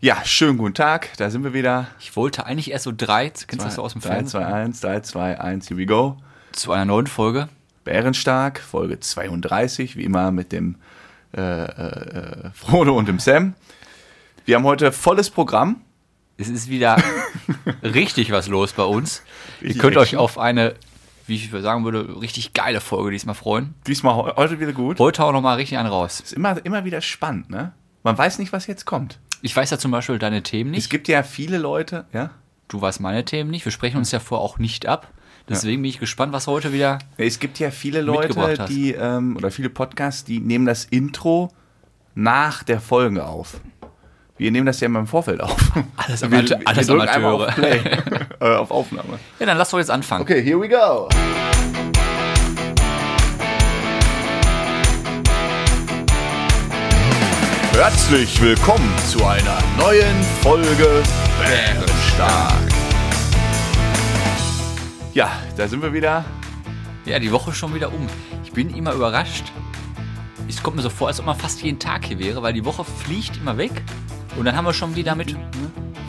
Ja, schönen guten Tag, da sind wir wieder. Ich wollte eigentlich erst so drei, kennst du das so aus dem 3, Fernsehen? 2, 1, 3, 2, 1, here we go. Zu einer neuen Folge. Bärenstark, Folge 32, wie immer mit dem äh, äh, Frodo und dem Sam. Wir haben heute volles Programm. Es ist wieder richtig was los bei uns. Richtig Ihr könnt euch Action. auf eine, wie ich sagen würde, richtig geile Folge diesmal freuen. Diesmal heu- heute wieder gut. Heute auch nochmal richtig einen raus. Ist immer, immer wieder spannend, ne? Man weiß nicht, was jetzt kommt. Ich weiß ja zum Beispiel deine Themen Es nicht. gibt ja viele Leute, ja? Du weißt meine Themen nicht. Wir sprechen uns ja vorher auch nicht ab. Deswegen bin ich gespannt, was heute wieder. Es gibt ja viele Leute, die, ähm, oder viele Podcasts, die nehmen das Intro nach der Folge auf. Wir nehmen das ja immer im Vorfeld auf. Alles Wir- Amate- wir alles Amateure. Auf, Play, äh, auf Aufnahme. Ja, dann lass doch jetzt anfangen. Okay, here we go. Herzlich willkommen zu einer neuen Folge Bärenstark. Ja, da sind wir wieder. Ja, die Woche ist schon wieder um. Ich bin immer überrascht. Es kommt mir so vor, als ob man fast jeden Tag hier wäre, weil die Woche fliegt immer weg. Und dann haben wir schon wieder mit.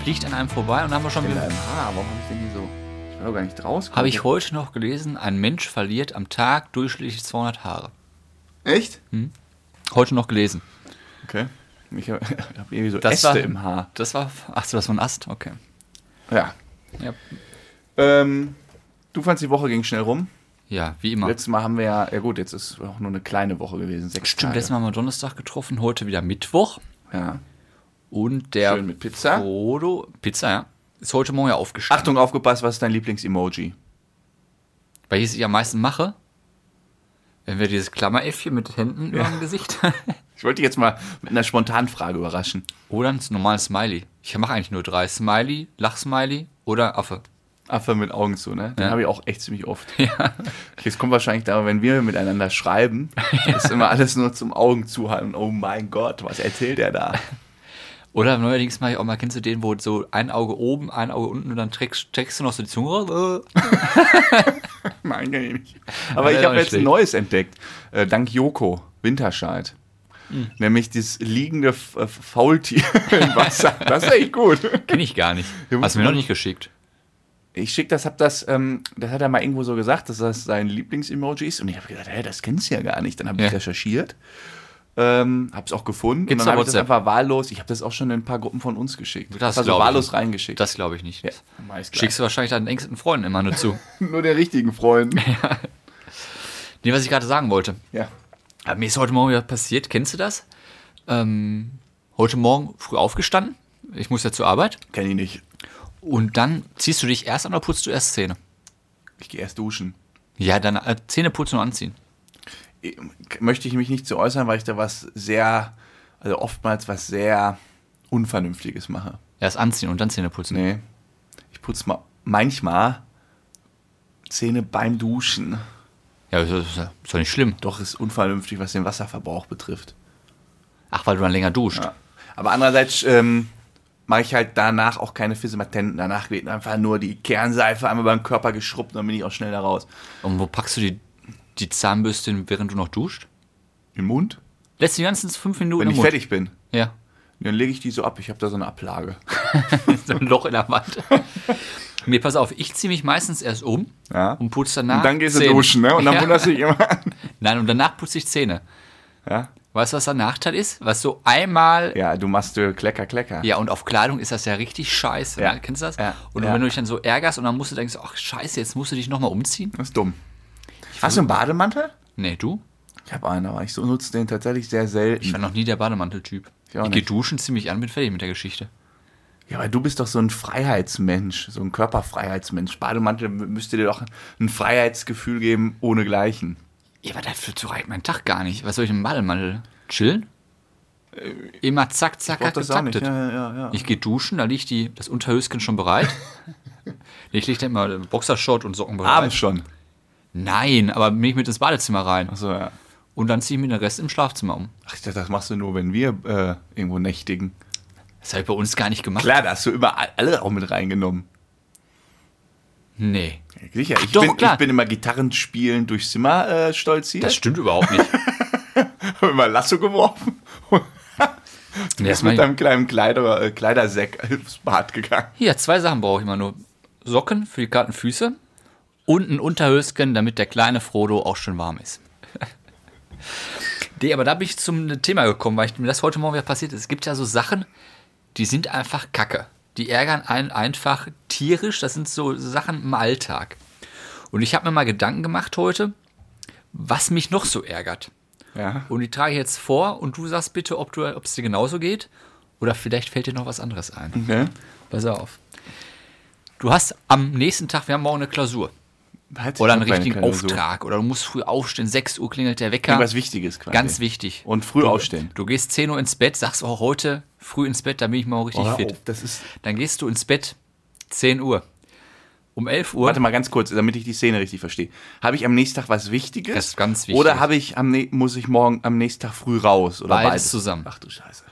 Fliegt an einem vorbei und dann haben wir schon wieder. deinem Haar, warum habe ich denn hier so? Ich war doch gar nicht raus. Habe ich heute noch gelesen, ein Mensch verliert am Tag durchschnittlich 200 Haare. Echt? Heute noch gelesen. Okay. Ich habe hab irgendwie so Das Äste war- im Haar. Das war. Achso, das war ein Ast? Okay. Ja. Ja, Ähm, du fandst die Woche ging schnell rum. ja wie immer. Letztes Mal haben wir ja, ja gut, jetzt ist auch nur eine kleine Woche gewesen, sechs Stimmt, Tage. letztes Mal haben wir Donnerstag getroffen, heute wieder Mittwoch. Ja. Und der Schön mit Pizza. Frodo, Pizza, ja. Ist heute Morgen ja aufgestanden. Achtung, aufgepasst, was ist dein Lieblings-Emoji? Welches ich am meisten mache? Wenn wir dieses Klammeräffchen mit Händen über dem Gesicht. Ich wollte dich jetzt mal mit einer spontanen Frage überraschen. oder ein normales Smiley. Ich mache eigentlich nur drei. Smiley, Lachsmiley oder Affe. Affe mit Augen zu, ne? Den Ja. habe ich auch echt ziemlich oft. Ja. Es kommt wahrscheinlich daran, wenn wir miteinander schreiben, ist immer alles nur zum Augen zuhalten. Oh mein Gott, was erzählt er da? Oder neuerdings mache ich auch mal, kennst du den, wo so ein Auge oben, ein Auge unten und dann streckst, streckst du noch so die Zunge raus? Nein, kann ich nicht. Aber Ja, ich habe jetzt ein neues entdeckt. Äh, dank Joko Winterscheid. Hm. Nämlich dieses liegende äh, Faultier im Wasser. Das ist echt gut. Kenn ich gar nicht. Ja, Hast du mir noch nicht geschickt. Ich schick das, hab das, ähm, das hat er mal irgendwo so gesagt, dass das sein Lieblings-Emoji ist. Und ich habe gedacht, hä, das kennst du ja gar nicht. Dann habe Ja. ich recherchiert, ähm, hab's auch gefunden. Gibt's und dann habe ich das einfach wahllos. Ich habe das auch schon in ein paar Gruppen von uns geschickt. Das also wahllos nicht. reingeschickt. Das glaube ich nicht. ja, Schickst du wahrscheinlich deinen engsten Freunden immer nur zu. nur den richtigen Freunden. nee, was ich gerade sagen wollte. ja. Aber mir ist heute Morgen wieder passiert, kennst du das? Ähm, heute Morgen früh aufgestanden. Ich muss ja zur Arbeit. Kenn ich nicht. Und dann ziehst du dich erst an oder putzt du erst Zähne? Ich gehe erst duschen. Ja, dann äh, Zähne putzen und anziehen. möchte ich mich nicht zu äußern, weil ich da was sehr, also oftmals was sehr Unvernünftiges mache. Erst anziehen und dann Zähne putzen. Nee. Ich putze mal manchmal Zähne beim Duschen. Ja, ist, ist doch nicht schlimm. Doch ist unvernünftig, was den Wasserverbrauch betrifft. Ach, weil du dann länger duscht. Ja. Aber andererseits ähm, mache ich halt danach auch keine Physimatenten. Danach wird einfach nur die Kernseife einmal beim Körper geschrubbt und dann bin ich auch schnell da raus. Und wo packst du die, die Zahnbürste während du noch duscht? Im Mund? Lässt die ganzen fünf Minuten Wenn ich Mund. fertig bin. Ja. Dann lege ich die so ab. Ich habe da so eine Ablage. so ein Loch in der Wand. nee, pass auf, ich ziehe mich meistens erst um Ja. und putze danach Und dann gehst du duschen, ne? Und dann ja. wunderst du dich immer an. Nein, und danach putze ich Zähne. Ja? Weißt du, was der Nachteil ist? Was so einmal. Ja. Ja, du machst äh, Klecker, Klecker. und auf Kleidung ist das ja richtig scheiße. Ja. Ne? Kennst du das? Ja. Und Ja. wenn du dich dann so ärgerst und dann musst du denken, ach scheiße, jetzt musst du dich nochmal umziehen. Das ist dumm. Hast du einen Bademantel? Nee, du? Ich habe einen, aber ich so nutze den tatsächlich sehr selten. Ich war noch nie der Bademanteltyp. Ich Ich gehe duschen ziemlich an, bin fertig mit der Geschichte. Ja, aber du bist doch so ein Freiheitsmensch, so ein Körperfreiheitsmensch. Bademantel müsste dir doch ein Freiheitsgefühl geben, ohnegleichen. Ja, aber dafür so reicht mein Tag gar nicht. Was soll ich im Bademantel? Chillen? Immer zack, zack, zack, getaktet. Ja, ja, ja. Ich gehe duschen, da liegt die, das Unterhöschen schon bereit. ich lege dann immer Boxershort und Socken bereit. Abends schon. Nein, aber bin ich mit ins Badezimmer rein. Achso, ja. Und dann ziehe ich mir den Rest im Schlafzimmer um. Ach, das machst du nur, wenn wir äh, irgendwo nächtigen. Das habe ich bei uns gar nicht gemacht. Klar, da hast du immer alle auch mit reingenommen. Nee. Sicher, ich, doch, bin, klar. ich bin immer Gitarren spielen durchs Zimmer äh, stolziert. Das stimmt überhaupt nicht. Hab immer Lasso geworfen. Du Nee, bist mit deinem kleinen Kleider, äh, Kleidersack ins Bad gegangen. Hier, zwei Sachen brauche ich immer nur. Socken für die kalten Füße und ein Unterhöschen, damit der kleine Frodo auch schön warm ist. nee, aber da bin ich zum Thema gekommen, weil ich, mir das heute Morgen wieder passiert ist. Es gibt ja so Sachen, die sind einfach kacke. Die ärgern einen einfach tierisch. Das sind so Sachen im Alltag. Und ich habe mir mal Gedanken gemacht heute, was mich noch so ärgert. Ja. Und die trage ich jetzt vor und du sagst bitte, ob es dir genauso geht. Oder vielleicht fällt dir noch was anderes ein. Okay. Pass auf. Du hast am nächsten Tag, wir haben morgen eine Klausur. Halt, Oder einen richtigen Klausur. Auftrag. Oder du musst früh aufstehen, 6 Uhr klingelt der Wecker. Irgendwas Wichtiges quasi. Ganz wichtig. Und früh du, aufstehen. Du gehst 10 Uhr ins Bett, sagst auch heute früh ins Bett, da bin ich mal richtig Oh, fit. ist. Dann gehst du ins Bett 10 Uhr. Um 11 Uhr. Warte mal ganz kurz, damit ich die Szene richtig verstehe. Habe ich am nächsten Tag was Wichtiges? Das ist ganz wichtig. Oder habe ich am muss ich morgen am nächsten Tag früh raus? Oder Beides beides, zusammen. Ach du Scheiße.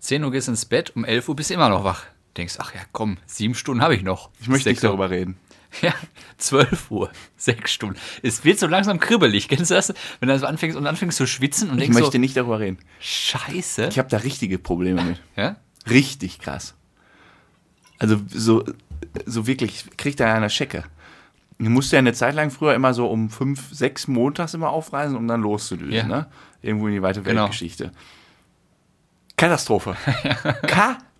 10 Uhr gehst ins Bett, um 11 Uhr bist du immer noch wach. Denkst, ach ja, komm, sieben Stunden habe ich noch. Ich möchte nicht darüber reden. Ja, 12 Uhr, sechs Stunden. Es wird so langsam kribbelig. Kennst du das? Wenn du so anfängst und anfängst zu schwitzen und Ich denkst möchte so, nicht darüber reden. Scheiße. Ich habe da richtige Probleme mit. Ja? Richtig krass. Also so, so wirklich, ich krieg da eine Schecke. Ich musste ja eine Zeit lang früher immer so um fünf, sechs montags immer aufreisen, um dann loszudüsen, Ja. ne? Irgendwo in die weite Genau. Weltgeschichte. Katastrophe.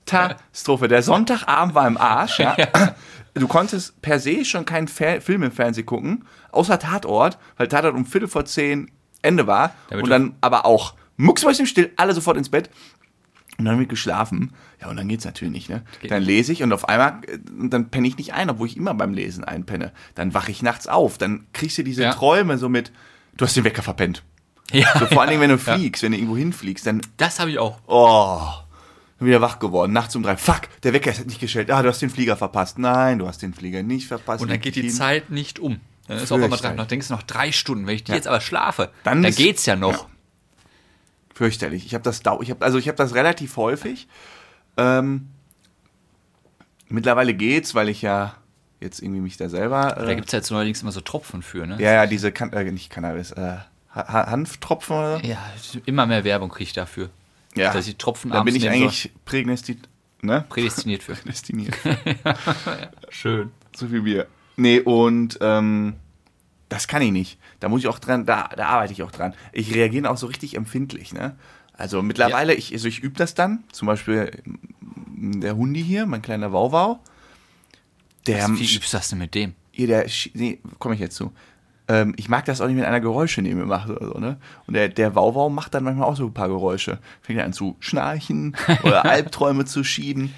Katastrophe. Der Sonntagabend war im Arsch, ja. Du konntest per se schon keinen Fer Film im Fernsehen gucken, außer Tatort, weil Tatort um Viertel vor zehn Ende war. Damit und dann aber auch mucksmäuschen still, alle sofort ins Bett. Und dann wird geschlafen. Ja, und dann geht's natürlich nicht, ne? Dann lese ich und auf einmal, äh, dann penne ich nicht ein, obwohl ich immer beim Lesen einpenne. Dann wache ich nachts auf. Dann kriegst du diese Ja. Träume so mit, du hast den Wecker verpennt. Ja, So vor allen Dingen, wenn du fliegst, wenn du irgendwo hinfliegst, dann, das habe ich auch. oh, wieder wach geworden. Nachts um drei, fuck, der Wecker ist nicht gestellt. Ah, du hast den Flieger verpasst. Nein, du hast den Flieger nicht verpasst. Und dann geht die Entschieden. Zeit nicht um. Dann ist auch einmal dran. Fürchterlich. Noch denkst du noch drei Stunden. Wenn ich die Ja. jetzt aber schlafe, Dann dann, ist- geht's ja noch. Ja. Fürchterlich. Ich habe das ich hab, also ich habe das relativ häufig. Ähm, mittlerweile geht's, weil ich ja jetzt irgendwie mich da selber. Da Äh, gibt es ja jetzt neuerdings immer so Tropfen für, ne? ja, ja, diese kan äh, nicht Cannabis, äh, Ha- Ha- Hanftropfen oder. Ja, immer mehr Werbung kriege ich dafür. Ja. Dass ich Tropfen Da bin ich eigentlich prädestiniert. Ne? Prädestiniert für. Prädestiniert. Schön. so viel Bier. Nee, und ähm, das kann ich nicht. Da muss ich auch dran, da, da arbeite ich auch dran. Ich reagiere auch so richtig empfindlich, ne? Also mittlerweile, ich, also ich übe das dann. Zum Beispiel m, der Hundi hier, mein kleiner Wauwau. Der, Wie übst du das denn mit dem? hier, der, nee, komme ich jetzt zu. Ähm, ich mag das auch nicht, wenn einer Geräusche neben mir macht oder so, ne? Und der, der Wauwau macht dann manchmal auch so ein paar Geräusche. Fängt an zu schnarchen oder Albträume zu schieben.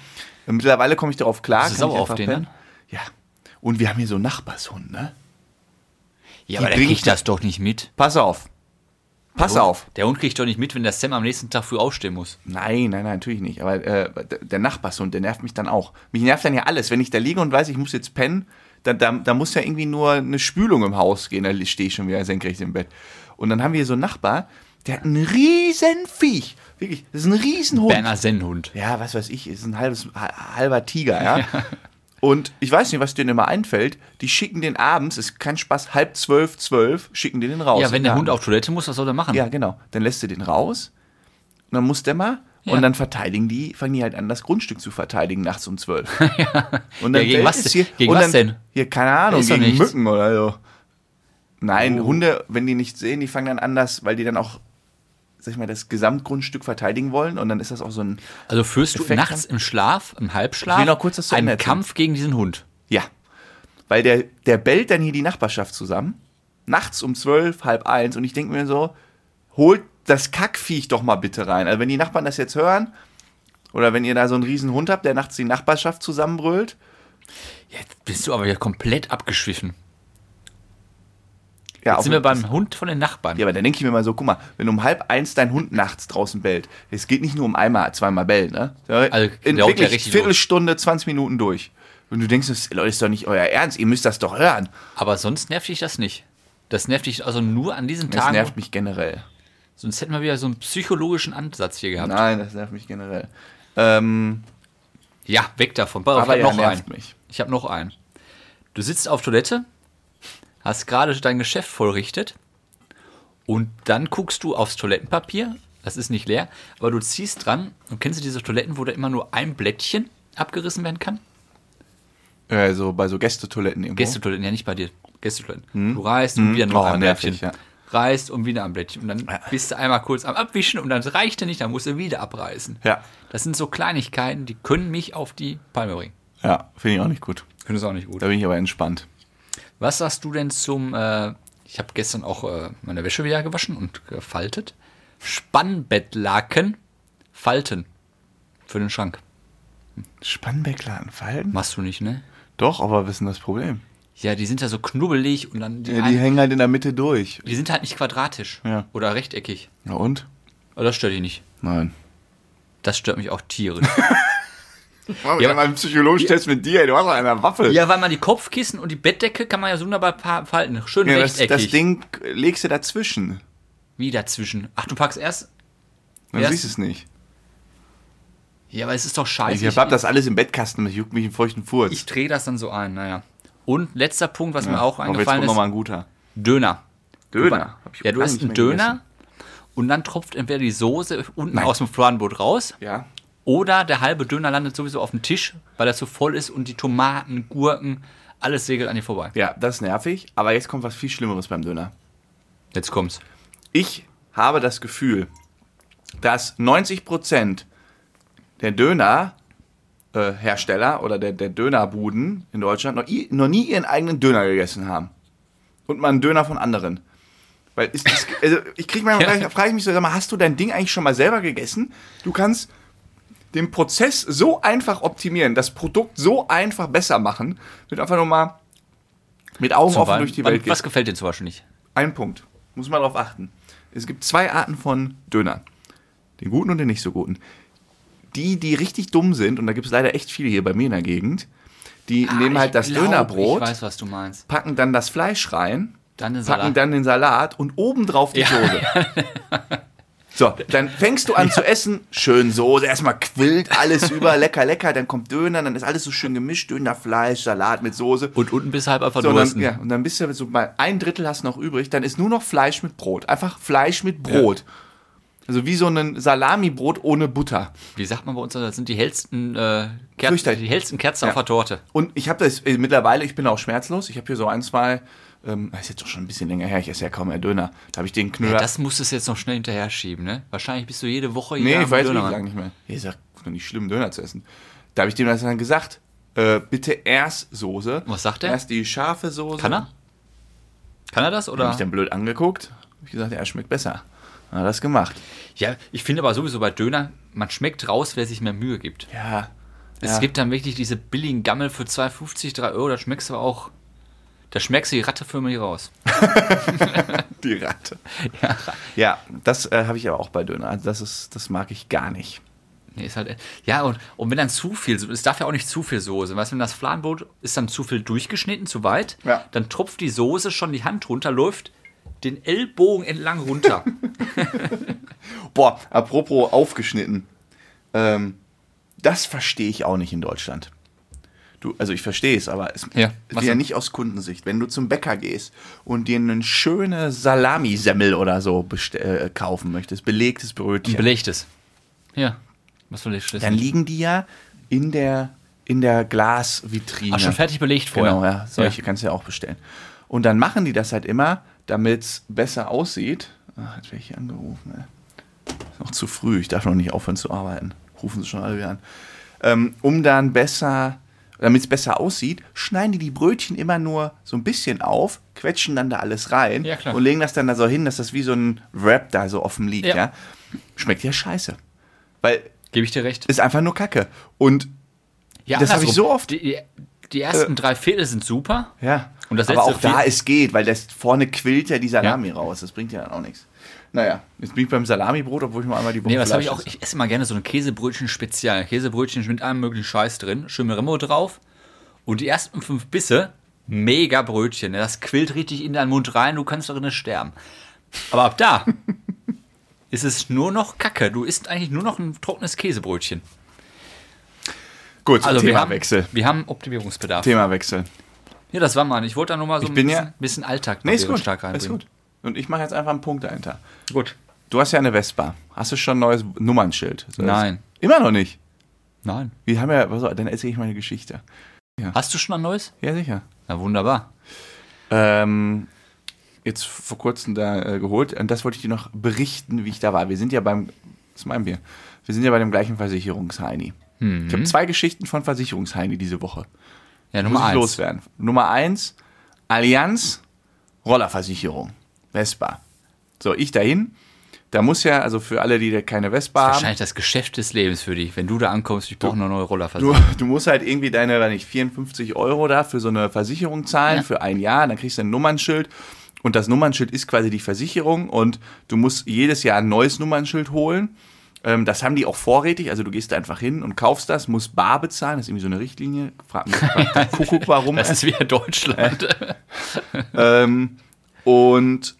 Und mittlerweile komme ich darauf klar. Du kann sauer ich auf den pennen. Ja. Und wir haben hier so einen Nachbarshund, ne? Ja, Die aber der kriegt das doch nicht mit. Pass auf. Pass Der Hund- auf. Der Hund kriegt doch nicht mit, wenn der Sam am nächsten Tag früh aufstehen muss. Nein, nein, nein, natürlich nicht. Aber äh, der- der Nachbarshund, der nervt mich dann auch. Mich nervt dann ja alles. Wenn ich da liege und weiß, ich muss jetzt pennen, da, da, da muss ja irgendwie nur eine Spülung im Haus gehen. Da stehe ich schon wieder senkrecht im Bett. Und dann haben wir hier so einen Nachbar, der hat einen riesen Viech. Wirklich, das ist ein riesen Hund. Berner Sennhund. Ja, was weiß ich, ist ein halbes, ha- halber Tiger, ja. Und ich weiß nicht, was denen immer einfällt. Die schicken den abends, ist kein Spaß, halb zwölf, zwölf, schicken die den raus. Ja, wenn der. Hund auf Toilette muss, was soll er machen? Ja, genau. Dann lässt du den raus. Und dann muss der mal. Ja. Und dann verteidigen die, fangen die halt an, das Grundstück zu verteidigen nachts um zwölf. Und Ja, gegen was denn? Gegen und was dann, denn? Hier, keine Ahnung, gegen. Mücken oder so. Nein, Oh. Hunde, wenn die nicht sehen, die fangen dann anders, weil die dann auch, sag ich mal, das Gesamtgrundstück verteidigen wollen. Und dann ist das auch so ein, Also führst du Effekt nachts im Schlaf, im Halbschlaf, Ich will noch kurz das einen. Kampf gegen diesen Hund. ja. Weil der, der bellt dann hier die Nachbarschaft zusammen. Nachts um zwölf, halb eins. Und ich denke mir so, holt das Kackviech doch mal bitte rein. Also wenn die Nachbarn das jetzt hören, oder wenn ihr da so einen riesen Hund habt, der nachts die Nachbarschaft zusammenbrüllt, Jetzt bist du aber ja komplett abgeschwiffen. ja, Jetzt sind wir das- beim Hund von den Nachbarn. Ja, aber dann denke ich mir mal so, guck mal, wenn um halb eins dein Hund nachts draußen bellt, es geht nicht nur um einmal, zweimal bellen, ne? Also, In ja wirklich Viertelstunde, 20 Minuten durch. Und du denkst, das Leute, ist doch nicht euer Ernst, ihr müsst das doch hören. Aber sonst nervt dich das nicht. Das nervt dich also nur an diesen Das Tagen. nervt mich generell. Sonst hätten wir wieder so einen psychologischen Ansatz hier gehabt. Nein, das nervt mich generell. Ähm, Ja, weg davon. Aber ich ja, hab noch einen. mich. Ich habe noch einen. Du sitzt auf Toilette, hast gerade dein Geschäft vollrichtet und dann guckst du aufs Toilettenpapier Das ist nicht leer, aber du ziehst dran und kennst du diese Toiletten, wo da immer nur ein Blättchen abgerissen werden kann? Äh, so bei so Gästetoiletten irgendwo. Gästetoiletten, ja nicht bei dir. Gästetoiletten. Du reißt und wieder nur Oh, ein nervig, Blättchen. Reißt und wieder ein Blättchen. Und dann bist du einmal kurz am Abwischen und dann reicht er nicht, dann musst du wieder abreißen. Ja. Das sind so Kleinigkeiten, die können mich auf die Palme bringen. Ja, finde ich auch nicht gut. Finde es auch nicht gut. Da bin ich aber entspannt. Was sagst du denn zum, äh, ich habe gestern auch äh, meine Wäsche wieder gewaschen und gefaltet. Spannbettlaken falten für den Schrank. Spannbeckladen fallen? Machst du nicht, ne? Doch, aber was ist denn das Problem? Ja, die sind ja so knubbelig und dann die, Ja, die ein- hängen halt in der Mitte durch. die sind halt nicht quadratisch Ja. oder rechteckig. Na und? Aber das stört dich nicht. Nein. Das stört mich auch tierisch. Mach Ja, ja, mal einen psychologischen Test mit dir, du hast doch eine Waffe. ja, weil man die Kopfkissen und die Bettdecke kann man ja so wunderbar falten. Schön Ja, das, rechteckig. das Ding legst du dazwischen. Wie dazwischen. Ach, du packst erst. Dann Erst- siehst es nicht. Ja, aber es ist doch scheiße. Ich hab das alles im Bettkasten, das juckt mich einen feuchten Furz. ich drehe das dann so ein, naja. Und letzter Punkt, was ja. mir auch Aber jetzt eingefallen kommt ist. nochmal ein guter. Döner. Döner. Hab ich Ja, du hast einen Döner gegessen. und dann tropft entweder die Soße unten Nein. aus dem Fladenbrot raus Ja. oder der halbe Döner landet sowieso auf dem Tisch, weil er zu voll ist und die Tomaten, Gurken, alles segelt an dir vorbei. Ja, das ist nervig. Aber jetzt kommt was viel Schlimmeres beim Döner. Jetzt kommt's. Ich habe das Gefühl, dass 90% der Dönerhersteller oder der, der Dönerbuden in Deutschland noch, i- noch nie ihren eigenen Döner gegessen haben. Und mal einen Döner von anderen. Weil ist, ist, also ich krieg manchmal, Ja. frage ich mich so, sag mal, hast du dein Ding eigentlich schon mal selber gegessen? Du kannst den Prozess so einfach optimieren, das Produkt so einfach besser machen, du einfach nur mal mit Augen offen durch die Welt was gehst. gefällt dir zum Beispiel nicht? Ein Punkt. Muss man darauf achten. Es gibt zwei Arten von Dönern. Den guten und den nicht so guten. Die, die richtig dumm sind, und da gibt es leider echt viele hier bei mir in der Gegend, die nehmen Ah, halt ich das glaub, Dönerbrot, weiß, was du meinst. packen dann das Fleisch rein, Dann packen Salat. dann den Salat und obendrauf die Ja. Soße. So, dann fängst du an zu essen, schön Soße, erstmal quillt alles über, lecker, lecker, dann kommt Döner, dann ist alles so schön gemischt, Döner, Fleisch, Salat mit Soße. Und unten bist du halb einfach So, und dann, ja, und dann bist du so bei ein Drittel hast du noch übrig, dann ist nur noch Fleisch mit Brot. Einfach Fleisch mit Brot. Also wie so ein Salamibrot ohne Butter. Wie sagt man bei uns, das sind die hellsten, äh, Kerzen, die hellsten Kerzen Ja. auf der Torte. Und ich habe das äh, mittlerweile, ich bin auch schmerzlos. Ich habe hier so ein, zwei, ähm, das ist jetzt doch schon ein bisschen länger her, ich esse ja kaum mehr Döner. Da habe ich den Knüller. Das musstest du jetzt noch schnell hinterher schieben, ne? Wahrscheinlich bist du jede Woche hier nee, ich weiß Döner. lange nicht mehr. Ja doch nicht schlimm, Döner zu essen. Da habe ich dem dann gesagt. Äh, bitte erst Soße. Was sagt er? Erst die scharfe Soße. Kann er? Kann er das Hab oder? mich dann blöd angeguckt. Hab ich gesagt, er schmeckt besser. Hat das gemacht. Ja, ich finde aber sowieso bei Döner, man schmeckt raus, wer sich mehr Mühe gibt. Ja. Es ja. gibt dann wirklich diese billigen Gammel für 2,50, 3 Euro, da schmeckst du auch, da schmeckst du die Ratte für mich raus. Die Ratte. Ja, das äh, habe ich aber auch bei Döner. Also das ist, das mag ich gar nicht. Nee, ist halt, ja, und, und wenn dann zu viel, es darf ja auch nicht zu viel Soße. Weißt du, wenn das Fladenbrot ist dann zu viel durchgeschnitten, zu weit, Ja. dann tropft die Soße schon die Hand runter, läuft den Ellbogen entlang runter. Boah, apropos aufgeschnitten. Ähm, das verstehe ich auch nicht in Deutschland. Du, also ich verstehe es, aber es Ja, ist ja nicht aus Kundensicht. Wenn du zum Bäcker gehst und dir eine schöne Salamisemmel oder so äh, kaufen möchtest, belegtes Brötchen, Belegtes. Ja, was will ich schließen? dann liegen die ja in der, in der Glasvitrine. Ach, schon fertig belegt vorher. Genau, ja. Solche kannst du ja auch bestellen. Und dann machen die das halt immer, damit es besser aussieht. Ach, ich hier angerufen. Ey. Ist noch zu früh, ich darf noch nicht aufhören zu arbeiten. Rufen sie schon alle wieder an. Ähm, um dann besser, damit es besser aussieht, schneiden die die Brötchen immer nur so ein bisschen auf, quetschen dann da alles rein Ja, und legen das dann da so hin, dass das wie so ein Wrap da so offen liegt. Ja. Ja. Schmeckt ja scheiße. Weil Gebe ich dir recht. ist einfach nur Kacke. Und Ja, das habe ich so oft- Die, die, ersten drei Viertel sind super. Ja. Und das aber auch da es geht, weil das vorne quillt ja die Salami raus. Das bringt ja dann auch nichts. Naja, jetzt bin ich beim Salamibrot, obwohl ich nur einmal die Woche Nee, was habe ich auch? Ich esse immer gerne so ein Käsebrötchen spezial. Käsebrötchen mit allem möglichen Scheiß drin. Schön Remo drauf. Und die ersten fünf Bisse, mega Brötchen. Das quillt richtig in deinen Mund rein, du kannst darin sterben. Aber ab da ist es nur noch Kacke. Du isst eigentlich nur noch ein trockenes Käsebrötchen. Gut, Also wir haben, Themawechsel. wir haben Optimierungsbedarf. Themawechsel. Ja, das war mal. Ich wollte da nur mal so Ich ein bisschen, ja- bisschen Alltag Nee, ist gut. stark Ist reinbringen. gut. Und ich mache jetzt einfach einen Punkt dahinter. gut. Du hast ja eine Vespa. Hast du schon ein neues Nummernschild? So, Nein. Immer noch nicht. Nein. Wir haben ja, was, dann erzähle ich meine Geschichte. Hast du schon ein neues? Ja, sicher. Na wunderbar. Ähm, jetzt vor kurzem da äh, geholt. Und das wollte ich dir noch berichten, wie ich da war. Wir sind ja beim, was meinen wir? Wir sind ja bei dem gleichen Versicherungsheini. Mhm. Ich habe zwei Geschichten von Versicherungsheini diese Woche. Ja, Muss Nummer ich eins. loswerden. Nummer eins, Allianz, Rollerversicherung, Vespa. So, ich dahin. Da muss ja, also für alle, die da keine Vespa haben, Wahrscheinlich das Geschäft des Lebens für dich. Wenn du da ankommst, ich brauche eine neue Du, Rollerversicherung. du musst halt irgendwie deine, weiß nicht, 54 Euro da für so eine Versicherung zahlen Ja. für ein Jahr, dann kriegst du ein Nummernschild und das Nummernschild ist quasi die Versicherung und du musst jedes Jahr ein neues Nummernschild holen. Ähm, das haben die auch vorrätig, also du gehst da einfach hin und kaufst das, musst bar bezahlen, das ist irgendwie so eine Richtlinie. Frag mich, frag Kuckuck, warum. Das ist wieder Deutschland. ähm, und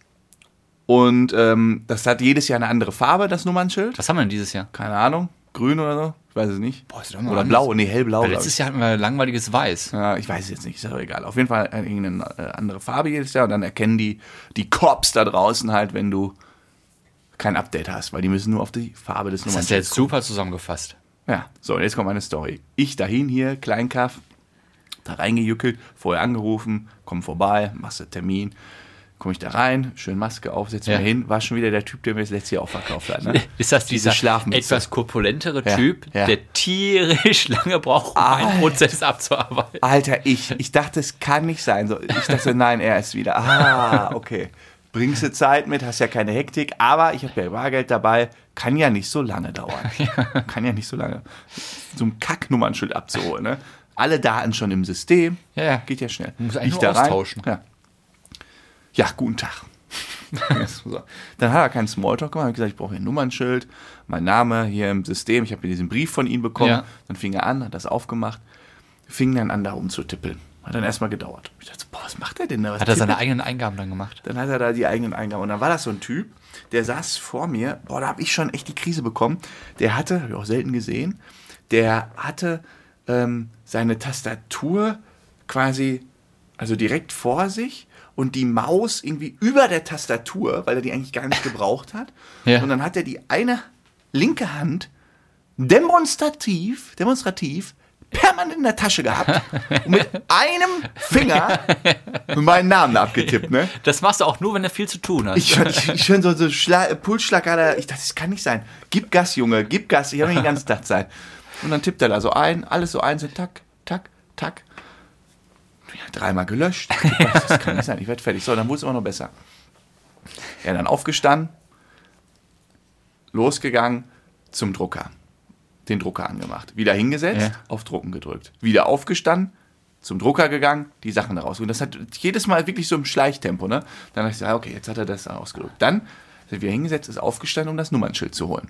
und ähm, das hat jedes Jahr eine andere Farbe, das Nummernschild. Was haben wir denn dieses Jahr? Keine Ahnung, grün oder so, ich weiß es nicht. Boah, ist doch mal Oder anders. blau, nee, hellblau. Letztes Jahr hatten wir langweiliges Weiß. Ja, ich weiß es jetzt nicht, ist aber egal. Auf jeden Fall irgendeine äh, andere Farbe jedes Jahr und dann erkennen die, die Cops da draußen halt, wenn du kein Update hast, weil die müssen nur auf die Farbe des Das Nummers. hast du jetzt super zusammengefasst. Ja, so, und jetzt kommt meine Story. Ich dahin hier, Kleinkaff, da reingejückelt, vorher angerufen, komm vorbei, machst du Termin. Komme ich da rein, schön Maske auf, setz Ja. mich hin, war schon wieder der Typ, der mir das letzte Jahr auch verkauft hat. Ne? Ist das dieser Schlafmütze. etwas korpulentere Ja, Typ, ja. der tierisch lange braucht, um einen Alter. Prozess abzuarbeiten? Alter, ich, ich dachte, es kann nicht sein. So, ich dachte, nein, er ist wieder. Ah, okay. Bringst du Zeit mit, hast ja keine Hektik, aber ich habe ja Bargeld dabei, kann ja nicht so lange dauern. Kann ja nicht so lange. So ein Kacknummernschild abzuholen, ne? Alle Daten schon im System, Ja, ja. geht ja schnell. Muss eigentlich Ich da rein, austauschen. Ja. ja, guten Tag. Dann hat er keinen Smalltalk gemacht, hat gesagt, ich brauche hier ein Nummernschild, mein Name hier im System, ich habe hier diesen Brief von ihm bekommen. Ja. Dann fing er an, hat das aufgemacht, fing dann an, da rumzutippeln. Hat dann erstmal gedauert. Ich dachte, boah, was macht der denn da? Was Hat er seine eigenen Eingaben dann gemacht? Dann hat er da die eigenen Eingaben. Und dann war das so ein Typ, der saß vor mir, boah, da habe ich schon echt die Krise bekommen. Der hatte, habe ich auch selten gesehen, der hatte ähm, seine Tastatur quasi, also direkt vor sich und die Maus irgendwie über der Tastatur, weil er die eigentlich gar nicht gebraucht hat. Ja. Und dann hat er die eine linke Hand demonstrativ, demonstrativ permanent in der Tasche gehabt und mit einem Finger meinen Namen abgetippt, ne? Das machst du auch nur, wenn er viel zu tun hat. Ich ich, ich schon so, so Schla Pulsschlagader. Ich dachte, das kann nicht sein. Gib Gas, Junge, gib Gas. Ich habe nicht den ganzen Tag Zeit. Und dann tippt er da so ein, alles so einzeln, tack, tack, tack. Ja, dreimal gelöscht. Das kann nicht sein, ich werde fertig. So, dann wurde es immer noch besser. Ja, dann aufgestanden, losgegangen zum Drucker. Den Drucker angemacht. Wieder hingesetzt, Ja. auf Drucken gedrückt. Wieder aufgestanden, zum Drucker gegangen, die Sachen da rausgeholt. Das hat jedes Mal wirklich so im Schleichtempo, ne? Dann habe ich gesagt, okay, jetzt hat er das ausgedrückt. Dann er wieder hingesetzt, ist aufgestanden, um das Nummernschild zu holen.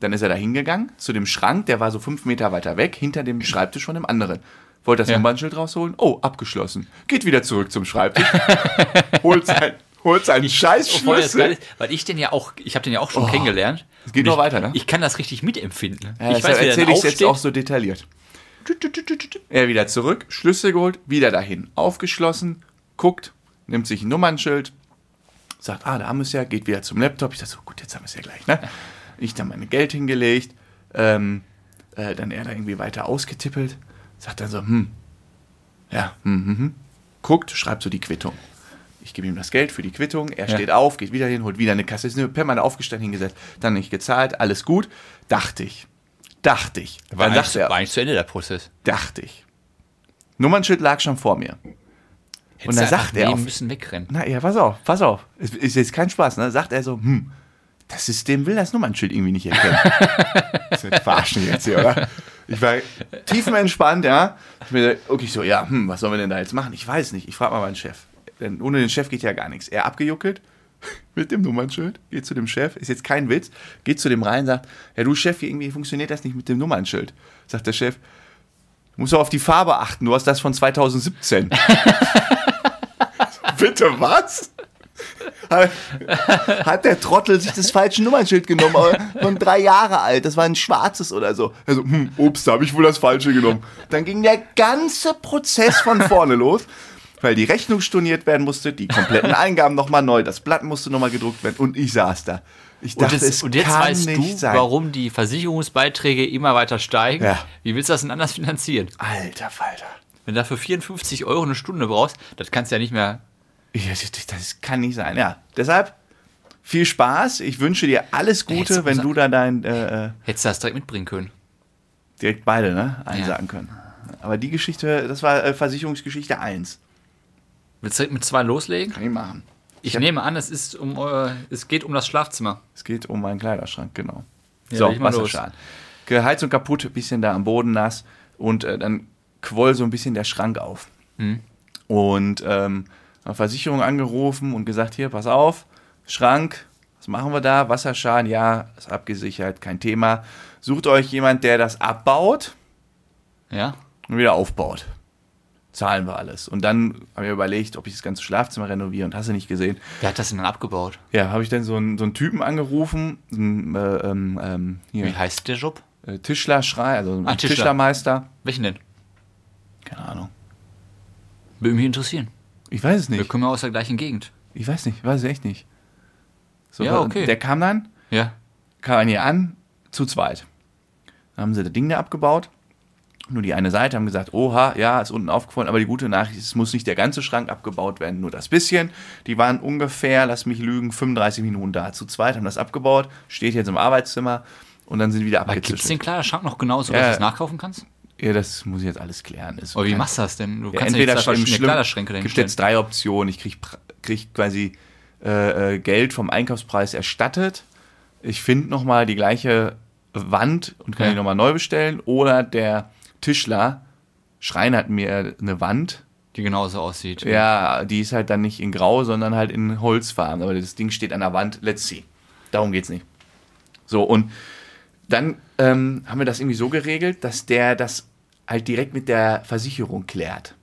Dann ist er da hingegangen zu dem Schrank, der war so fünf Meter weiter weg, hinter dem Schreibtisch von dem anderen. Wollte das Ja. Nummernschild rausholen? Oh, abgeschlossen. Geht wieder zurück zum Schreibtisch, holt, sein, holt seinen Scheißschlüssel. ist, weil ich den ja auch, ich habe den ja auch schon Oh. kennengelernt. Es geht noch weiter, ne? Ich kann das richtig mitempfinden. Ja, ich weiß, erzähle ich es jetzt auch so detailliert. Er wieder zurück, Schlüssel geholt, wieder dahin. Aufgeschlossen, guckt, nimmt sich ein Nummernschild, sagt, ah, da haben wir es ja, geht wieder zum Laptop. Ich sage so, gut, jetzt haben wir es ja gleich. Ne? Ich dann mein Geld hingelegt, ähm, äh, dann er da irgendwie weiter ausgetippelt, sagt dann so, hm, ja, hm, hm, hm. Guckt, schreibt so die Quittung. Ich gebe ihm das Geld für die Quittung, er Ja. steht auf, geht wieder hin, holt wieder eine Kasse, ist permanent aufgestanden, hingesetzt, dann nicht gezahlt, alles gut. Dachte ich. Dachte ich. war, Dann eigentlich, dachte er, war eigentlich zu Ende der Prozess. dachte ich. Nummernschild lag schon vor mir. Hättest Und dann sagt er auf- müssen wegrennen. Na ja, pass auf, pass auf. Es ist jetzt kein Spaß, ne? Sagt er so, hm, das System will das Nummernschild irgendwie nicht erkennen. das wird verarschen jetzt hier, oder? Ich war tiefenentspannt, ja. Ich mir, okay, so, ja, hm, was sollen wir denn da jetzt machen? Ich weiß nicht. Ich frage mal meinen Chef. Denn ohne den Chef geht ja gar nichts. Er abgejuckelt mit dem Nummernschild, geht zu dem Chef, ist jetzt kein Witz, geht zu dem rein, sagt, ja du Chef, irgendwie funktioniert das nicht mit dem Nummernschild. Sagt der Chef, du musst doch auf die Farbe achten, du hast das von 2017. Bitte was? Hat- der Trottel sich das falsche Nummernschild genommen, aber von drei Jahre alt, das war ein schwarzes oder so. Also, hm, ups, da habe ich wohl das falsche genommen. Dann ging der ganze Prozess von vorne los, weil die Rechnung storniert werden musste, die kompletten Eingaben nochmal neu, das Blatt musste nochmal gedruckt werden und ich saß da. Ich Und, dachte, das, es und jetzt kann weißt nicht du, sein. warum die Versicherungsbeiträge immer weiter steigen. Ja. Wie willst du das denn anders finanzieren? Alter Falter. Wenn du dafür 54 Euro eine Stunde brauchst, das kannst du ja nicht mehr. Ja, das, kann nicht sein. Ja, deshalb viel Spaß. Ich wünsche dir alles Gute, Jetzt wenn du da dein äh, äh, Hättest du das direkt mitbringen können. direkt beide ne, einsagen können. Aber die Geschichte, das war äh, Versicherungsgeschichte 1. Willst du mit zwei loslegen? Kann ich machen. Ich nehme an, es, ist um, äh, es geht um das Schlafzimmer. Es geht um meinen Kleiderschrank, genau. Ja, so, los. Wasserschaden. Heizung kaputt, bisschen da am Boden nass und äh, dann quoll so ein bisschen der Schrank auf. Hm. Und ähm, Versicherung angerufen und gesagt, hier, pass auf, Schrank, was machen wir da? Wasserschaden, ja, ist abgesichert, kein Thema. Sucht euch jemand, der das abbaut Ja? und wieder aufbaut. Zahlen wir alles. Und dann habe ich überlegt, ob ich das ganze Schlafzimmer renoviere und hast du nicht gesehen. Wer hat das denn dann abgebaut? Ja, habe ich dann so einen, so einen Typen angerufen, einen, äh, ähm, ähm, Wie heißt der Job? äh, Tischlerschrei, also ein Ah, Tischler. Tischlermeister. Welchen denn? Keine Ahnung. Würde mich interessieren. Ich weiß es Wir nicht. kommen ja aus der gleichen Gegend. Ich weiß nicht, weiß es echt nicht. So, Ja, okay. Der kam dann, Ja. kam hier an, zu zweit. Dann haben sie das Ding da abgebaut. Nur die eine Seite haben gesagt, oha, ja, ist unten aufgefallen, aber die gute Nachricht ist, es muss nicht der ganze Schrank abgebaut werden, nur das bisschen. Die waren ungefähr, lass mich lügen, 35 Minuten da. Zu zweit haben das abgebaut, steht jetzt im Arbeitszimmer und dann sind wieder Aber gibt es den abgezischt. Kleiderschrank noch genauso, Ja. dass du es nachkaufen kannst? Ja, das muss ich jetzt alles klären. Ist Aber wie machst du das denn? Du Ja, kannst entweder ja nicht Schlimm- Kleiderschränke gibt dahinstellen. jetzt drei Optionen. Ich krieg, pr- krieg quasi äh, äh, Geld vom Einkaufspreis erstattet. Ich finde nochmal die gleiche Wand und kann Ja. die nochmal neu bestellen. Oder der Tischler schreinert mir eine Wand. Die genauso aussieht. Ja, die ist halt dann nicht in Grau, sondern halt in Holzfarben. Aber das Ding steht an der Wand. Let's see. Darum geht's nicht. So, und dann ähm, haben wir das irgendwie so geregelt, dass der das halt direkt mit der Versicherung klärt.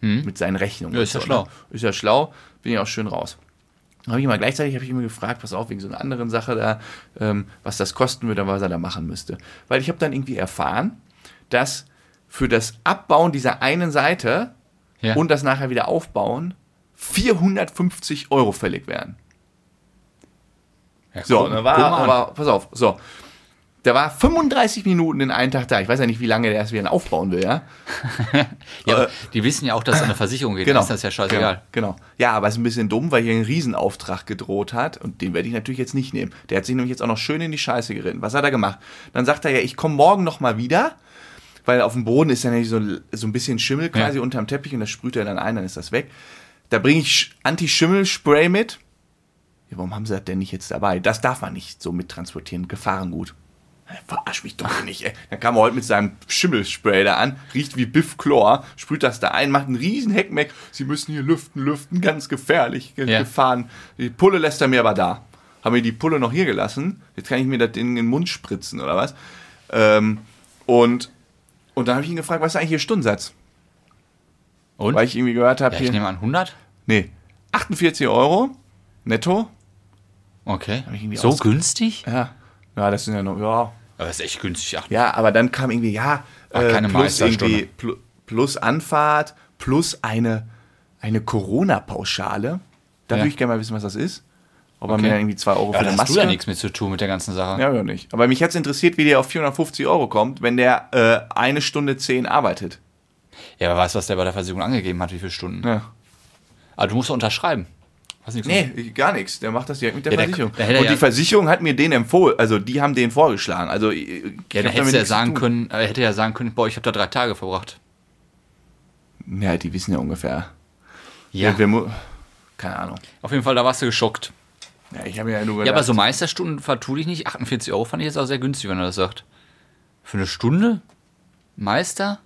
Mit seinen Rechnungen. Ja, ist ja und schlau. Ne? Ist ja schlau. Bin ich auch schön raus. Dann Habe ich mal gleichzeitig habe ich immer gefragt, pass auf, wegen so einer anderen Sache da, ähm, was das kosten würde, was er da machen müsste. Weil ich habe dann irgendwie erfahren, dass für das Abbauen dieser einen Seite Ja. und das nachher wieder aufbauen 450 Euro fällig wären. Ja, So, guck- da war, aber pass auf, so. Der war 35 Minuten in einen Tag da. Ich weiß ja nicht, wie lange der erst wieder aufbauen will, ja? ja, äh, die wissen ja auch, dass es an eine Versicherung geht. Genau. Ist das ja scheißegal. Genau, genau. Ja, aber es ist ein bisschen dumm, weil hier ein Riesenauftrag gedroht hat und den werde ich natürlich jetzt nicht nehmen. Der hat sich nämlich jetzt auch noch schön in die Scheiße geritten. Was hat er gemacht? Dann sagt er ja, ich komme morgen noch mal wieder, weil auf dem Boden ist ja nämlich so, so ein bisschen Schimmel quasi Ja. unterm Teppich und das sprüht er dann ein, dann ist das weg. Da bringe ich Sch- Anti-Schimmel-Spray mit. Ja, warum haben sie das denn nicht jetzt dabei? Das darf man nicht so mittransportieren. Gefahrengut. Verarsch mich doch nicht, ey. Dann kam er heute mit seinem Schimmelspray da an, riecht wie Biff Chlor, sprüht das da ein, macht einen riesen Heckmeck. Sie müssen hier lüften, lüften, ganz gefährlich, ge Ja. gefahren. Die Pulle lässt er mir aber da. Haben wir die Pulle noch hier gelassen. Jetzt kann ich mir das Ding in den Mund spritzen oder was. Ähm, und, und dann habe ich ihn gefragt, was ist eigentlich Ihr Stundensatz? Und? Weil ich irgendwie gehört habe, ja, ich hier, nehme an 100. nee, 48 Euro netto. Okay. So günstig? Ja, ja, das sind ja noch, ja, Aber das ist echt günstig. Ach, Ja, aber dann kam irgendwie, ja, Ach, äh, keine plus irgendwie, pl plus Anfahrt, plus eine, eine Corona-Pauschale. Da Ja. würde ich gerne mal wissen, was das ist. Ob er Okay. mir dann irgendwie 2 Euro ja, für da eine hast du Maske... ja nichts mit zu tun mit der ganzen Sache. Ja, ja, nicht. Aber mich jetzt interessiert, wie der auf 450 Euro kommt, wenn der äh, eine Stunde 10 arbeitet. Ja, aber weißt du, was der bei der Versicherung angegeben hat, wie viele Stunden? Ja. Aber du musst doch unterschreiben. Hast nichts Nee, gar nichts. Der macht das direkt mit der Ja, der- Versicherung. der hätte Und ja- die Versicherung hat mir den empfohlen, also die haben den vorgeschlagen. Also, ich Ja, der damit hätte ja zu sagen können, er hätte ja sagen können, boah, ich habe da drei Tage verbracht. Ja, die wissen ja ungefähr. Ja. Wir, wir, keine Ahnung. Auf jeden Fall, da warst du geschockt. Ja, ich habe ja nur Ja, gedacht, aber so Meisterstunden vertue ich nicht. 48 Euro fand ich jetzt auch sehr günstig, wenn er das sagt. Für eine Stunde? Meister?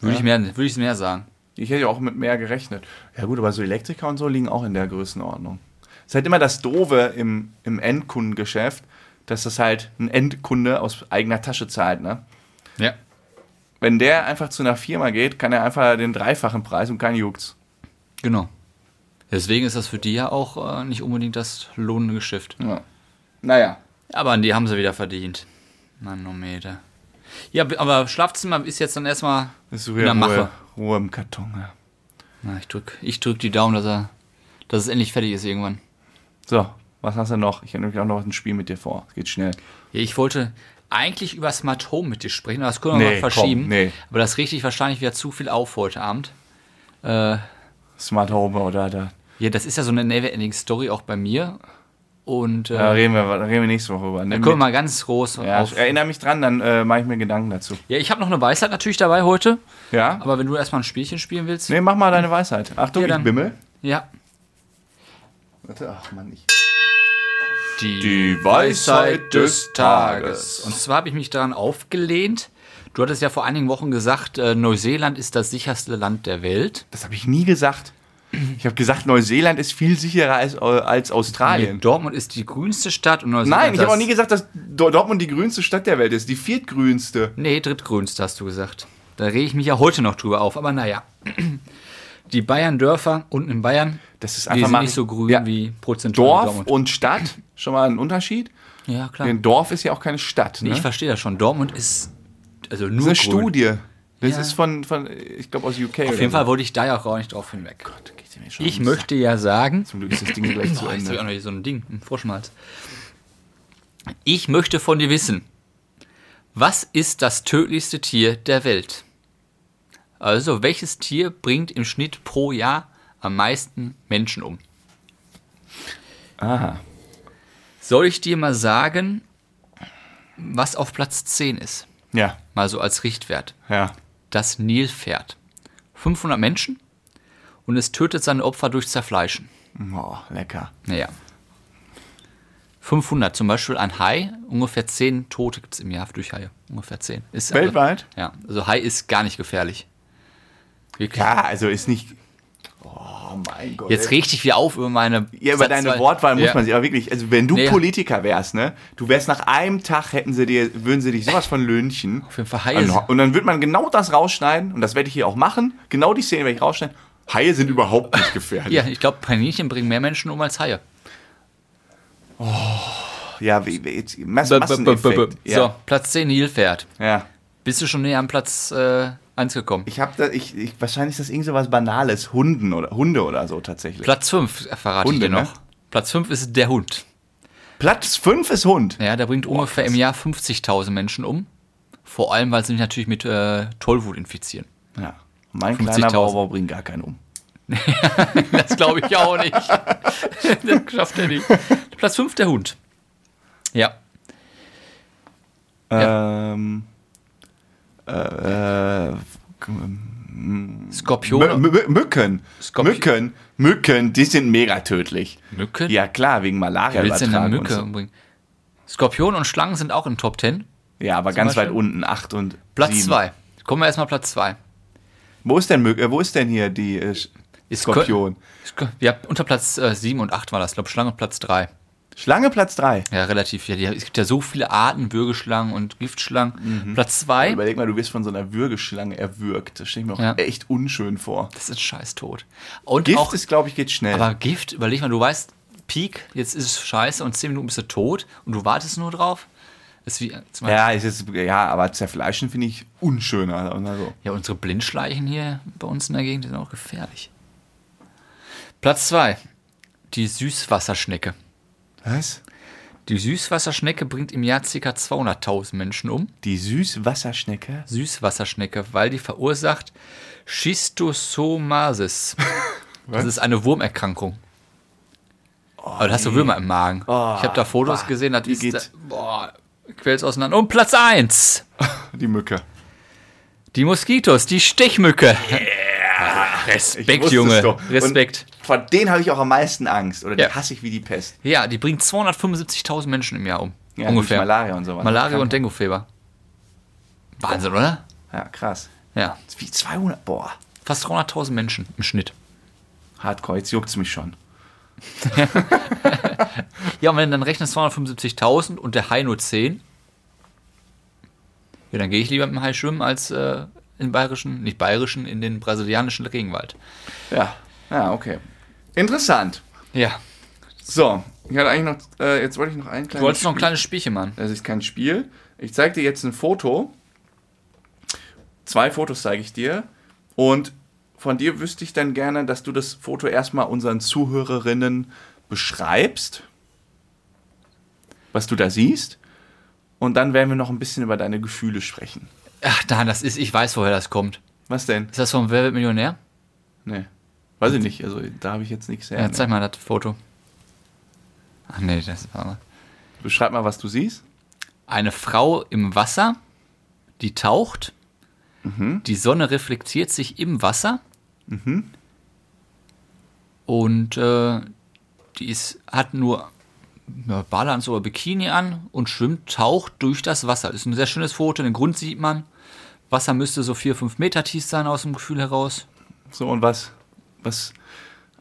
Würde, Ja. ich mehr, würde ich mehr sagen. Ich hätte ja auch mit mehr gerechnet. Ja gut, aber so Elektriker und so liegen auch in der Größenordnung. Es ist halt immer das Doofe im, im Endkundengeschäft, dass das halt ein Endkunde aus eigener Tasche zahlt. Ne? Ja. Wenn der einfach zu einer Firma geht, kann er einfach den dreifachen Preis und kein juckt's. Genau. Deswegen ist das für die ja auch äh, nicht unbedingt das lohnende Geschäft. Ja. Naja. Aber an die haben sie wieder verdient. Manometer. Ja, b- aber Schlafzimmer ist jetzt dann erstmal Ist in der wieder Ruhe, Mache. Ruhe im Karton. Ja. Na, ich drück, ich drück die Daumen, dass er, dass es endlich fertig ist irgendwann. So, was hast du noch? Ich habe nämlich auch noch ein Spiel mit dir vor. Geht schnell. Ja, ich wollte eigentlich über Smart Home mit dir sprechen, aber das können wir Nee, mal verschieben. komm, nee. Aber das dich wahrscheinlich wieder zu viel auf heute Abend. Äh, Smart Home oder da. Ja, das ist ja so eine Never-Ending Story auch bei mir. Und äh, Da reden wir, reden wir nächste Woche über. wir mit. mal ganz groß Ja, ich erinnere mich dran, dann äh, mache ich mir Gedanken dazu. Ja, ich habe noch eine Weisheit natürlich dabei heute. Ja? Aber wenn du erstmal ein Spielchen spielen willst. Nee, mach mal deine Weisheit. Achtung, Ja, ich dann- bimmel. Ja. Warte, ach Mann, ich. Die, Weisheit des Tages. Und zwar habe ich mich daran aufgelehnt. Du hattest ja vor einigen Wochen gesagt, äh, Neuseeland ist das sicherste Land der Welt. Das habe ich nie gesagt. Ich habe gesagt, Neuseeland ist viel sicherer als, als Australien. Dortmund ist die grünste Stadt und Neuseeland Nein, ich habe auch nie gesagt, dass Do- Dortmund die grünste Stadt der Welt ist. Die viertgrünste. Nee, drittgrünste hast du gesagt. Da rege ich mich ja heute noch drüber auf, aber naja. Die Bayern-Dörfer unten in Bayern, Das ist einfach sind mal nicht so grün Ja. wie prozentual Dorf Dortmund. und Stadt, schon mal ein Unterschied. Ja, klar. Ein Dorf ist ja auch keine Stadt. Nee, Ne? ich verstehe das schon. Dortmund ist also nur Das ist eine grün. Studie. Das Ja. ist von, von ich glaube, aus UK. Auf jeden Fall wollte ich da ja auch gar nicht drauf hinweg. Ich Ich möchte ja sagen, Zum Glück ist das Ding gleich zu Boah, jetzt auch Ende. noch so ein Ding, ein Froschmalz. Ich möchte von dir wissen, was ist das tödlichste Tier der Welt? Also, welches Tier bringt im Schnitt pro Jahr am meisten Menschen um? Aha. Soll ich dir mal sagen, was auf Platz 10 ist? Ja, Mal so als Richtwert. ja. Das Nilpferd. 500 Menschen und es tötet seine Opfer durch Zerfleischen. Oh, lecker. Naja. 500, zum Beispiel ein Hai, ungefähr 10 Tote gibt es im Jahr durch Haie. Ungefähr 10. Ist Weltweit? ja, also Hai ist gar nicht gefährlich. Wirklich. Ja, also ist nicht. Oh mein Gott. Jetzt reg dich wieder auf über meine. Ja, über deine Satzwahl. Wortwahl muss Ja. man sich aber wirklich, also wenn du Nee. Politiker wärst, ne, du wärst nach einem Tag, hätten sie dir, würden sie dich sowas von lünchen. Auf jeden Fall Haie. Und, und dann wird man genau das rausschneiden, und das werde ich hier auch machen, genau die Szene werde ich rausschneiden. Haie sind überhaupt nicht gefährlich. Ja, ich glaube, Kaninchen bringen mehr Menschen um als Haie. Ja, wie, wie, jetzt, Mass Masseneffekt. So, Platz 10 Nilpferd. ja. Bist du schon näher am Platz äh, 1 gekommen? Ich habe da, ich, ich, wahrscheinlich ist das irgend so was Banales, Hunden oder Hunde oder so tatsächlich. Platz 5 verrate Hunde, ich dir ne? noch. Platz 5 ist der Hund. Platz 5 ist Hund. Ja, der bringt ungefähr im Jahr 50.000 Menschen um. Vor allem, weil sie sich natürlich mit äh, Tollwut infizieren. Ja. Mein 50.000. kleiner Bauer bringt gar keinen um. Das glaube ich auch nicht. das schafft er nicht. Platz 5 der Hund. Ja. Ähm, äh, äh, Skorpione. Mü Mü Mücken. Skorpi- Mücken. Mücken, die sind mega tödlich. Mücken? Ja, klar, wegen Malaria Wer willst denn eine Mücke und umbringen? Skorpion und Schlangen sind auch in Top 10. so. Ja, aber ganz Beispiel? weit unten, 8 und Platz sieben. 2. Kommen wir erstmal Platz 2. Wo ist denn Mücke? Wo ist denn hier die äh, Skorpion? Ja, unter Platz äh, 7 und 8 war das. Ich glaube, Schlange Platz 3. Schlange Platz 3. Ja, relativ. Ja, die, es gibt ja so viele Arten, Würgeschlangen und Giftschlangen. Mhm. Platz 2, Überleg mal, du wirst von so einer Würgeschlange erwürgt. Das stelle ich mir auch Ja. echt unschön vor. das ist scheiß tot. Und Gift auch, ist, glaube ich, geht schnell. aber Gift, überleg mal, du weißt, Peak, jetzt ist es scheiße und 10 Minuten bist du tot und du wartest nur drauf. Ist wie, ja, ist jetzt, ja, aber zerfleischen finde ich unschöner. Also. Ja, unsere Blindschleichen hier bei uns in der Gegend die sind auch gefährlich. Platz 2. Die Süßwasserschnecke. Was? Die Süßwasserschnecke bringt im Jahr ca. 200.000 Menschen um. Die Süßwasserschnecke? Süßwasserschnecke, weil die verursacht Schistosomasis. Das ist eine Wurmerkrankung. Aber da hast du Würmer im Magen. Oh, ich habe da Fotos bah, gesehen, das wie geht's? boah, quält's auseinander. Und Platz 1. Die Mücke. Die Moskitos, die Stechmücke. Ich Respekt, wusste Junge. Respekt. Vor denen habe ich auch am meisten Angst. Oder die Ja. hasse ich wie die Pest. Ja, die bringt 275.000 Menschen im Jahr um. Ja, Ungefähr. Malaria und sowas. Malaria und. Denguefieber. Wahnsinn, oder? Ja, krass. Ja. Wie 200. Boah. Fast 300.000 Menschen im Schnitt. Hardcore, jetzt juckt es mich schon. Ja, und wenn du dann rechnest 275.000 und der Hai nur 10, ja, dann gehe ich lieber mit dem Hai schwimmen als äh, in bayerischen, nicht bayerischen, in den brasilianischen Regenwald. Ja. Ja, okay. Interessant. Ja. So, ich hatte eigentlich noch, äh, jetzt wollte ich noch ein kleines Du wolltest noch ein Spiel- kleines Spielchen machen. Das ist kein Spiel. Ich zeige dir jetzt ein Foto. Zwei Fotos zeige ich dir. Und von dir wüsste ich dann gerne, dass du das Foto erstmal unseren Zuhörerinnen beschreibst, was du da siehst. Und dann werden wir noch ein bisschen über deine Gefühle sprechen. Ach, da, das ist, ich weiß, woher das kommt. Was denn? Ist das vom wird Millionär? Nee. Weiß ich nicht. Also da habe ich jetzt nichts her. Ja, zeig mal das Foto. Ach nee, das war Beschreib mal, was du siehst. eine Frau im Wasser, die taucht. Die Sonne reflektiert sich im Wasser. Und äh, die ist, hat nur ja, Badeanzug oder Bikini an und schwimmt, taucht durch das Wasser. Ist ein sehr schönes Foto. Den Grund sieht man. Wasser müsste so 4, 5 Meter tief sein aus dem Gefühl heraus. So, und was? Was?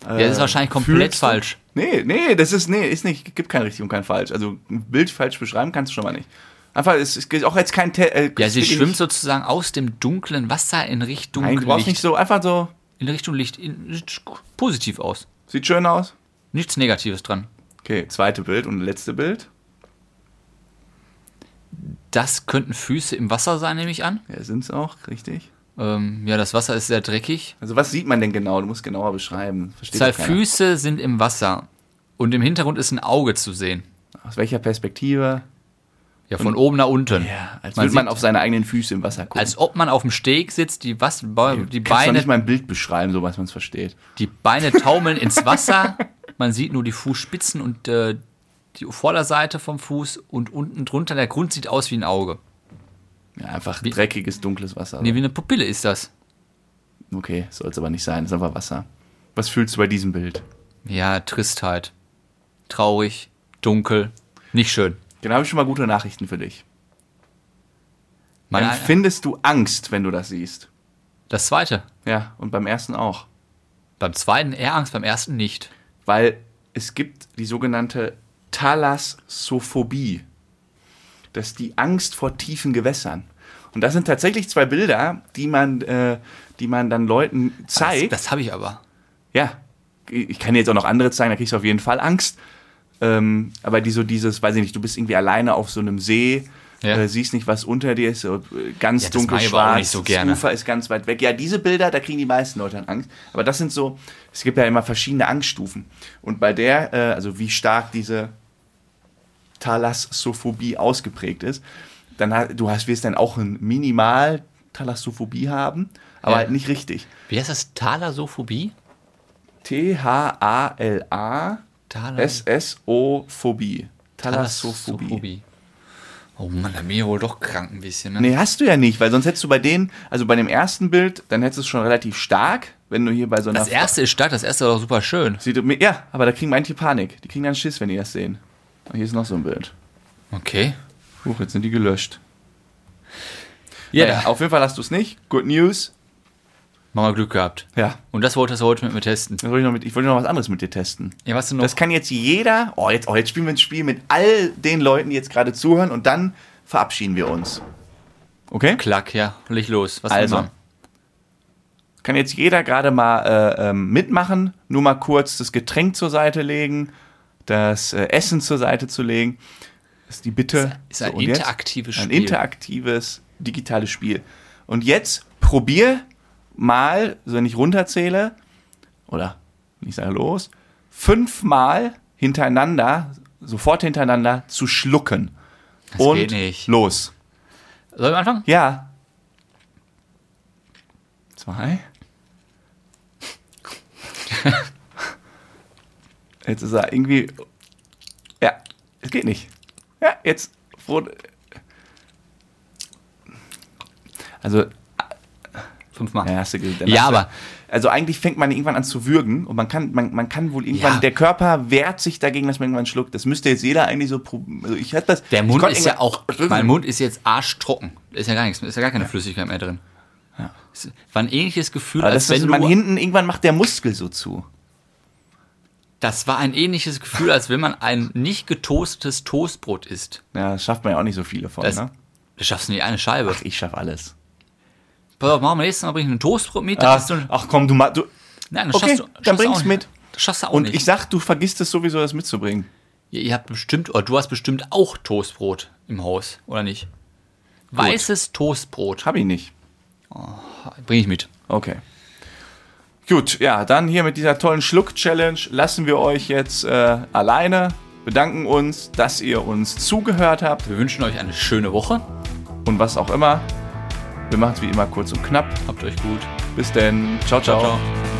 Ja, das ist wahrscheinlich komplett falsch. Nee, nee, das ist, nee, ist nicht, gibt kein richtig und kein falsch. Also ein Bild falsch beschreiben kannst du schon mal nicht. Einfach, es es ist auch jetzt kein. Te äh, Ja, sie schwimmt nicht- sozusagen aus dem dunklen Wasser in Richtung Nein, du brauchst Licht. nicht so, einfach so, In Richtung Licht. In, sieht positiv aus. sieht schön aus. Nichts Negatives dran. Okay, zweite Bild und letzte Bild. Das könnten Füße im Wasser sein, nehme ich an. Ja, sind's auch, richtig. Ähm, ja, das Wasser ist sehr dreckig. Also was sieht man denn genau? Du musst genauer beschreiben. Versteht Zwei. Füße sind im Wasser. Und im Hintergrund ist ein Auge zu sehen. Aus welcher Perspektive? Ja, von oben nach unten. Ja, als Man würde man auf seine eigenen Füße im Wasser gucken. Als ob man auf dem Steg sitzt, die, was, die, Kannst doch Beine, nicht mal ein Bild beschreiben, so was man es versteht. die Beine taumeln ins Wasser. Man sieht nur die Fußspitzen und äh, die Vorderseite vom Fuß und unten drunter. Der Grund sieht aus wie ein Auge. Ja, einfach Wie- dreckiges, dunkles Wasser. Nee, wie eine Pupille ist das. Okay, soll es aber nicht sein, ist einfach Wasser. Was fühlst du bei diesem Bild? Ja, Tristheit. Traurig, dunkel, nicht schön. Genau, habe ich schon mal gute Nachrichten für dich. Meine, Empfindest du Angst, wenn du das siehst? das zweite. Ja, und beim ersten auch. Beim zweiten eher Angst, beim ersten nicht. Weil es gibt die sogenannte Thalassophobie. Das ist die Angst vor tiefen Gewässern. Und das sind tatsächlich zwei Bilder, die man, äh, die man dann Leuten Das, zeigt. das habe ich aber. Ja, ich kann dir jetzt auch noch andere zeigen, da kriegst du auf jeden Fall Angst. Ähm, aber die so dieses, weiß ich nicht, du bist irgendwie alleine auf so einem See, Ja. äh, siehst nicht, was unter dir ist, so, äh, ganz Ja, das dunkel schwarz, so das Ufer ist ganz weit weg. Ja, diese Bilder, da kriegen die meisten Leute dann Angst. Aber das sind so, es gibt ja immer verschiedene Angststufen. Und bei der, äh, also wie stark diese Thalassophobie ausgeprägt ist, dann du hast, wirst dann auch ein Minimal Thalassophobie haben, aber Ja. halt nicht richtig. Wie heißt das? Thalassophobie? T-H-A-L-A S-S-O-Phobie. Thalassophobie. Oh Mann, da bin ich wohl doch krank ein bisschen. Ne? Nee, hast du ja nicht, weil sonst hättest du bei denen, also bei dem ersten Bild, dann hättest du es schon relativ stark, wenn du hier bei so einer. Das erste ist stark, das erste war doch super schön. Sieht, ja, aber da kriegen manche Panik. Die kriegen dann Schiss, wenn die das sehen. Hier ist noch so ein Bild. Okay. Huch, jetzt sind die gelöscht. Ja, Naja, auf jeden Fall hast du es nicht. Good News. Wir Glück gehabt. Ja. Und das wolltest du heute mit mir testen. Dann wollte ich, noch mit, ich wollte noch was anderes mit dir testen. Ja, was denn noch? Das kann jetzt jeder. Oh, jetzt, oh, jetzt spielen wir ein Spiel mit all den Leuten, die jetzt gerade zuhören und dann verabschieden wir uns. Okay? Klack, ja. Leg los. Was Also. Kann jetzt jeder gerade mal äh, ähm, mitmachen, nur mal kurz das Getränk zur Seite legen, das äh, Essen zur Seite zu legen. Das ist die Bitte. Ist ein und jetzt interaktives Ein Spiel. interaktives, digitales Spiel. Und jetzt probier mal, so wenn ich runterzähle, oder ich sage los, fünfmal hintereinander, sofort hintereinander zu schlucken. Das und geht nicht. los. Sollen wir anfangen? Ja. Zwei. Jetzt ist er irgendwie. Ja, es geht nicht. Ja, jetzt. Also, Fünfmal. ja, hast du dann Ja, aber- Also eigentlich fängt man irgendwann an zu würgen und man kann, man, man kann wohl irgendwann, Ja. der Körper wehrt sich dagegen, dass man irgendwann schluckt. Das müsste jetzt jeder eigentlich so probieren. Also ich hatte das. Der Mund ist ja auch. Mein Mund ist jetzt arschtrocken. Da ist ja gar nichts, da ist ja gar keine Flüssigkeit mehr drin. Es war ein ähnliches Gefühl, Aber als das wenn man hinten, irgendwann macht der Muskel so zu. Das war ein ähnliches Gefühl, als wenn man ein nicht getoastetes Toastbrot isst. Ja, das schafft man ja auch nicht so viele von, Das, ne? das schaffst du nicht eine Scheibe. Ach, ich schaff alles. Pass auf, machen wir nächstes Mal bring ich ein Toastbrot mit. Ach, so, ach komm, du, du nein, das okay, schaffst du. dann schaffst du bring's mit. Das schaffst du auch Und nicht. ich sag, du vergisst es sowieso, das mitzubringen. ihr, ihr habt bestimmt, oder du hast bestimmt auch Toastbrot im Haus, oder nicht? Weißes Toastbrot. Hab ich nicht. Bring ich mit. Okay. Gut, ja, dann hier mit dieser tollen Schluck-Challenge lassen wir euch jetzt äh, alleine. Bedanken uns, dass ihr uns zugehört habt Wir wünschen euch eine schöne Woche. und was auch immer. Wir machen es wie immer kurz und knapp. Habt euch gut. Bis denn. ciao. ciao. ciao. ciao.